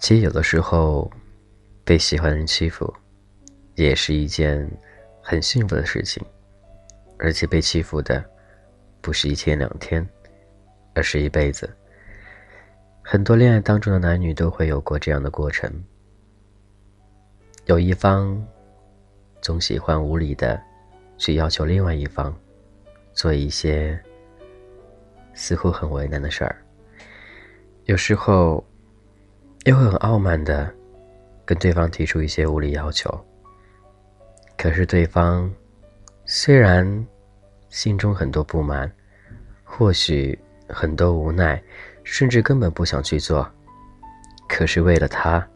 其实有的时候，被喜欢的人欺负，也是一件很幸福的事情。而且被欺负的，不是一天两天，而是一辈子。很多恋爱当中的男女都会有过这样的过程。有一方，总喜欢无理的，去要求另外一方，做一些似乎很为难的事儿。有时候。又会很傲慢的跟对方提出一些无理要求，可是对方虽然心中很多不满，或许很多无奈，甚至根本不想去做，可是为了他，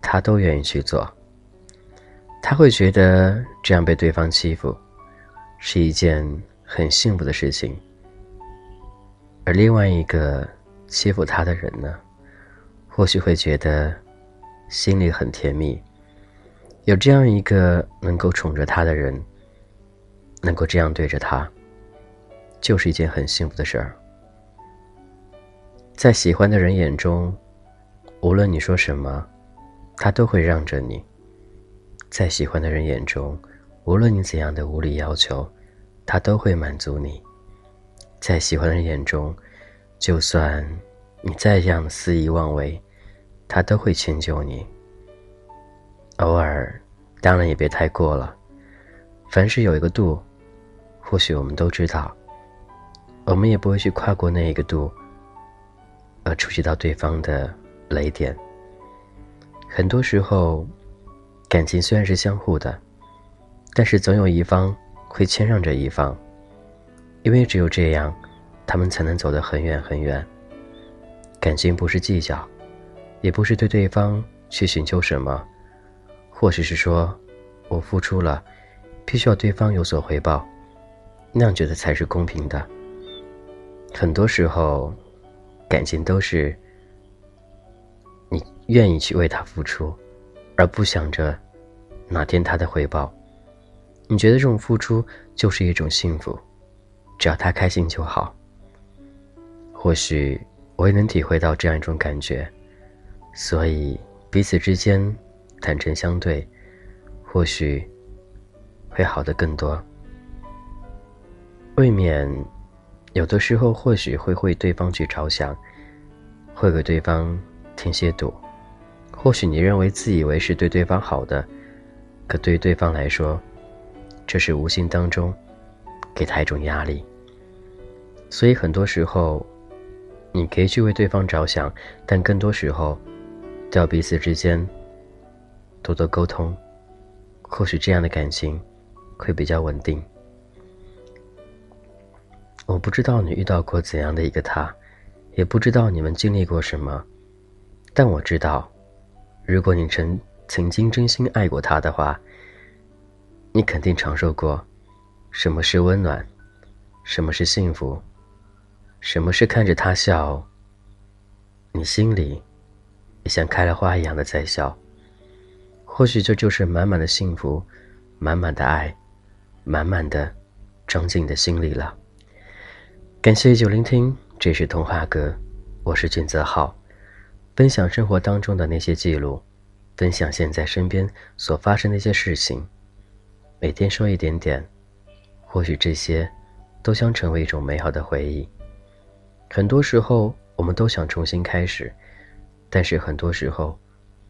他都愿意去做。他会觉得这样被对方欺负是一件很幸福的事情，而另外一个欺负他的人呢？或许会觉得心里很甜蜜，有这样一个能够宠着他的人，能够这样对着他，就是一件很幸福的事儿。在喜欢的人眼中，无论你说什么，他都会让着你；在喜欢的人眼中，无论你怎样的无理要求，他都会满足你；在喜欢的人眼中，就算你再这样肆意妄为。他都会迁就你。偶尔，当然也别太过了。凡事有一个度，或许我们都知道，我们也不会去跨过那一个度，而触及到对方的雷点。很多时候，感情虽然是相互的，但是总有一方会谦让着一方，因为只有这样，他们才能走得很远很远。感情不是计较。也不是对对方去寻求什么，或许是说，我付出了，必须要对方有所回报，那样觉得才是公平的。很多时候，感情都是你愿意去为他付出，而不想着哪天他的回报。你觉得这种付出就是一种幸福，只要他开心就好。或许我也能体会到这样一种感觉。所以，彼此之间坦诚相对，或许会好的更多。未免有的时候，或许会为对方去着想，会给对方添些堵。或许你认为自以为是对对方好的，可对于对方来说，这是无形当中给他一种压力。所以很多时候，你可以去为对方着想，但更多时候。都要彼此之间多多沟通，或许这样的感情会比较稳定。我不知道你遇到过怎样的一个他，也不知道你们经历过什么，但我知道，如果你曾曾经真心爱过他的话，你肯定尝受过什么是温暖，什么是幸福，什么是看着他笑，你心里也。像开了花一样的在笑，或许这就是满满的幸福，满满的爱，满满的装进你的心里了。感谢依旧聆听，这是童话哥，我是俊泽浩，分享生活当中的那些记录，分享现在身边所发生的一些事情，每天说一点点，或许这些都将成为一种美好的回忆。很多时候，我们都想重新开始。但是很多时候，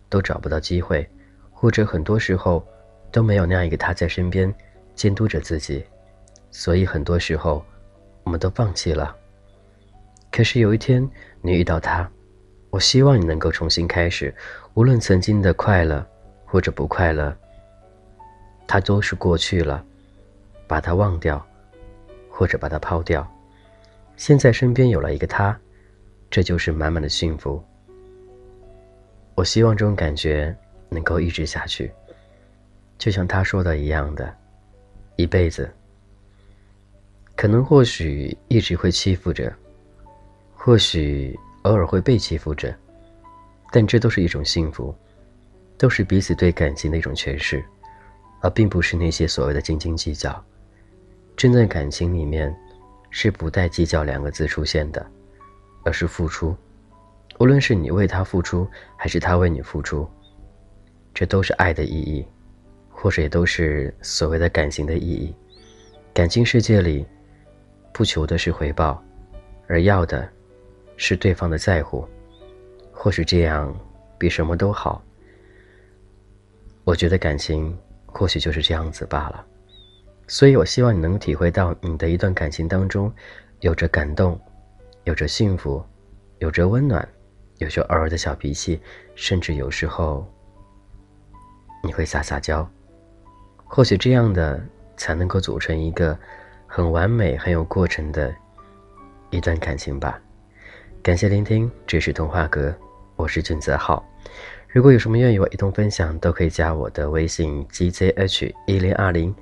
都找不到机会，或者很多时候，都没有那样一个他在身边，监督着自己，所以很多时候，我们都放弃了。可是有一天你遇到他，我希望你能够重新开始，无论曾经的快乐或者不快乐，他都是过去了，把他忘掉，或者把他抛掉。现在身边有了一个他，这就是满满的幸福。我希望这种感觉能够一直下去，就像他说的一样的，一辈子。可能或许一直会欺负着，或许偶尔会被欺负着，但这都是一种幸福，都是彼此对感情的一种诠释。而并不是那些所谓的斤斤计较。真在感情里面，是不带计较两个字出现的，而是付出。无论是你为他付出，还是他为你付出，这都是爱的意义，或者也都是所谓的感情的意义。感情世界里，不求的是回报，而要的，是对方的在乎。或许这样，比什么都好。我觉得感情，或许就是这样子罢了。所以我希望你能体会到，你的一段感情当中，有着感动，有着幸福，有着温暖。有着偶尔的小脾气，甚至有时候你会撒撒娇，或许这样的才能够组成一个很完美、很有过程的一段感情吧。感谢聆听，这是童话阁，我是俊泽浩。如果有什么愿与我一同分享，都可以加我的微信 gzh 一零二零，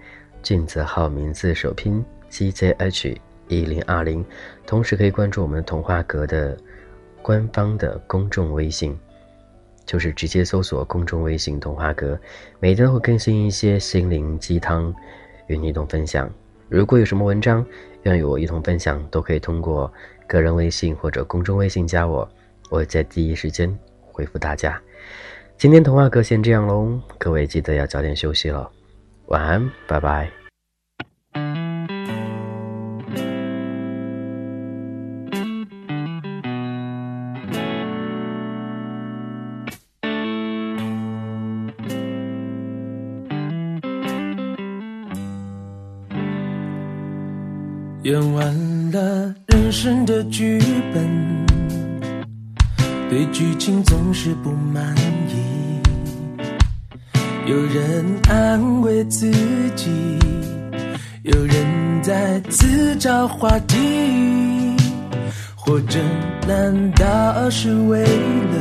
俊泽浩名字首拼 gzh 一零二零，同时可以关注我们童话阁的。官方的公众微信，就是直接搜索公众微信“童话阁”，每天会更新一些心灵鸡汤，与你一同分享。如果有什么文章愿与我一同分享，都可以通过个人微信或者公众微信加我，我会在第一时间回复大家。今天童话课先这样喽，各位记得要早点休息了，晚安，拜拜。剧本，对剧情总是不满意。有人安慰自己，有人在自找话题，或者难道是为了，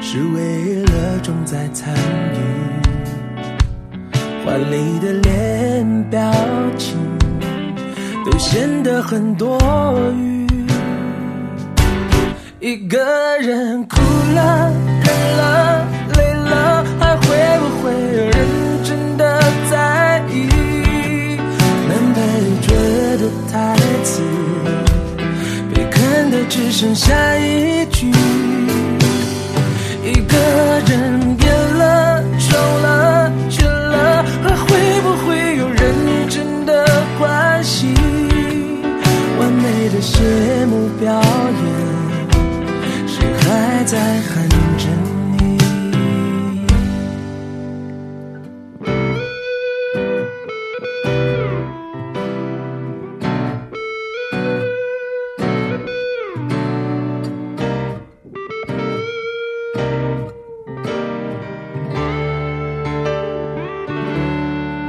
是为了重在参与，华丽的脸表情。都显得很多余。一个人哭了、忍了、累了，还会不会有人真的在意？难配角的台词被看的只剩下。一在喊着你？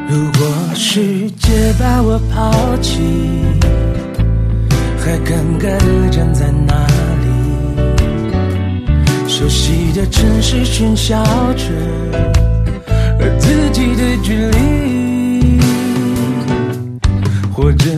如果世界把我抛弃。还尴尬的站在那里，熟悉的城市喧嚣着，而自己的距离，或者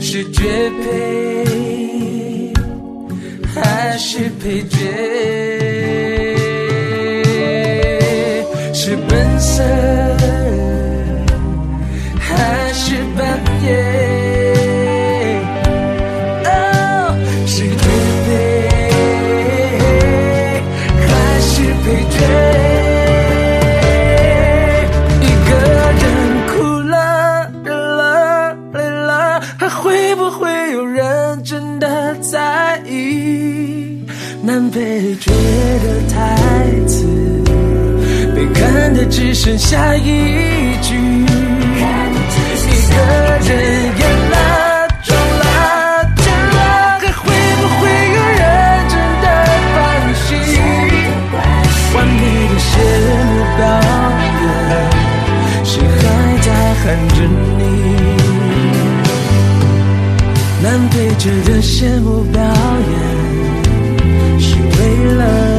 是绝配还是配角？是本色下一句，一个人演了装了真了，还会不会有人真的放弃？完美的谢幕表演，谁还在喊着你？难配置的谢幕表演，是为了。